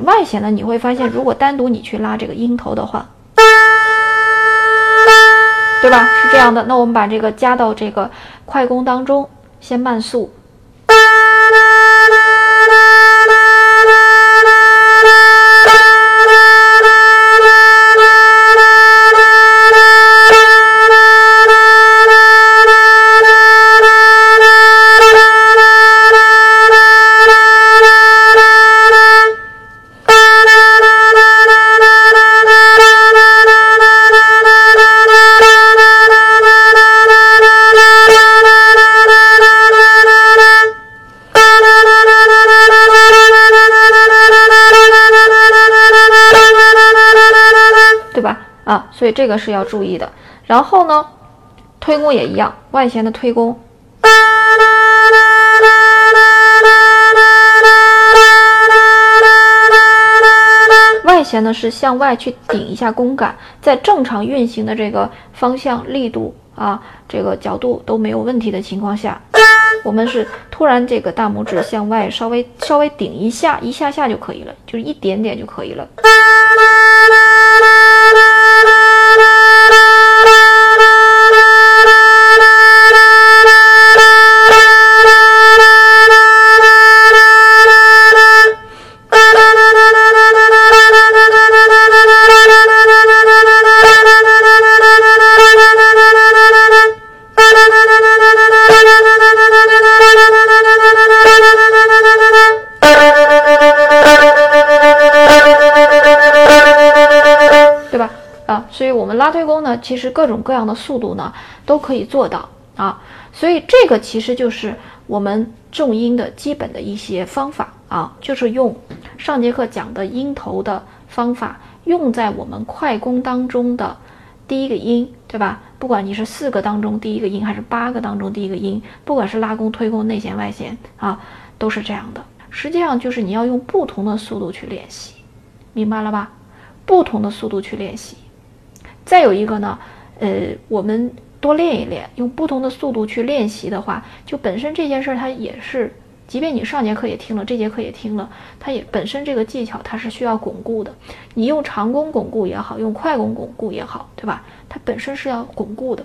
外弦呢，你会发现，如果单独你去拉这个音头的话，对吧？是这样的。那我们把这个加到这个快弓当中，先慢速。啊，所以这个是要注意的。然后呢，推弓也一样，外弦的推弓，外弦呢是向外去顶一下弓杆，在正常运行的这个方向、力度啊，这个角度都没有问题的情况下，我们是突然这个大拇指向外稍微稍微顶一下，一下下就可以了，就是一点点就可以了。所以，我们拉推弓呢，其实各种各样的速度呢都可以做到啊。所以，这个其实就是我们重音的基本的一些方法啊，就是用上节课讲的音头的方法，用在我们快弓当中的第一个音，对吧？不管你是四个当中第一个音，还是八个当中第一个音，不管是拉弓、推弓、内弦、外弦啊，都是这样的。实际上就是你要用不同的速度去练习，明白了吧？不同的速度去练习。再有一个呢，呃，我们多练一练，用不同的速度去练习的话，就本身这件事儿它也是，即便你上节课也听了，这节课也听了，它也本身这个技巧它是需要巩固的。你用长弓巩固也好，用快弓巩固也好，对吧？它本身是要巩固的。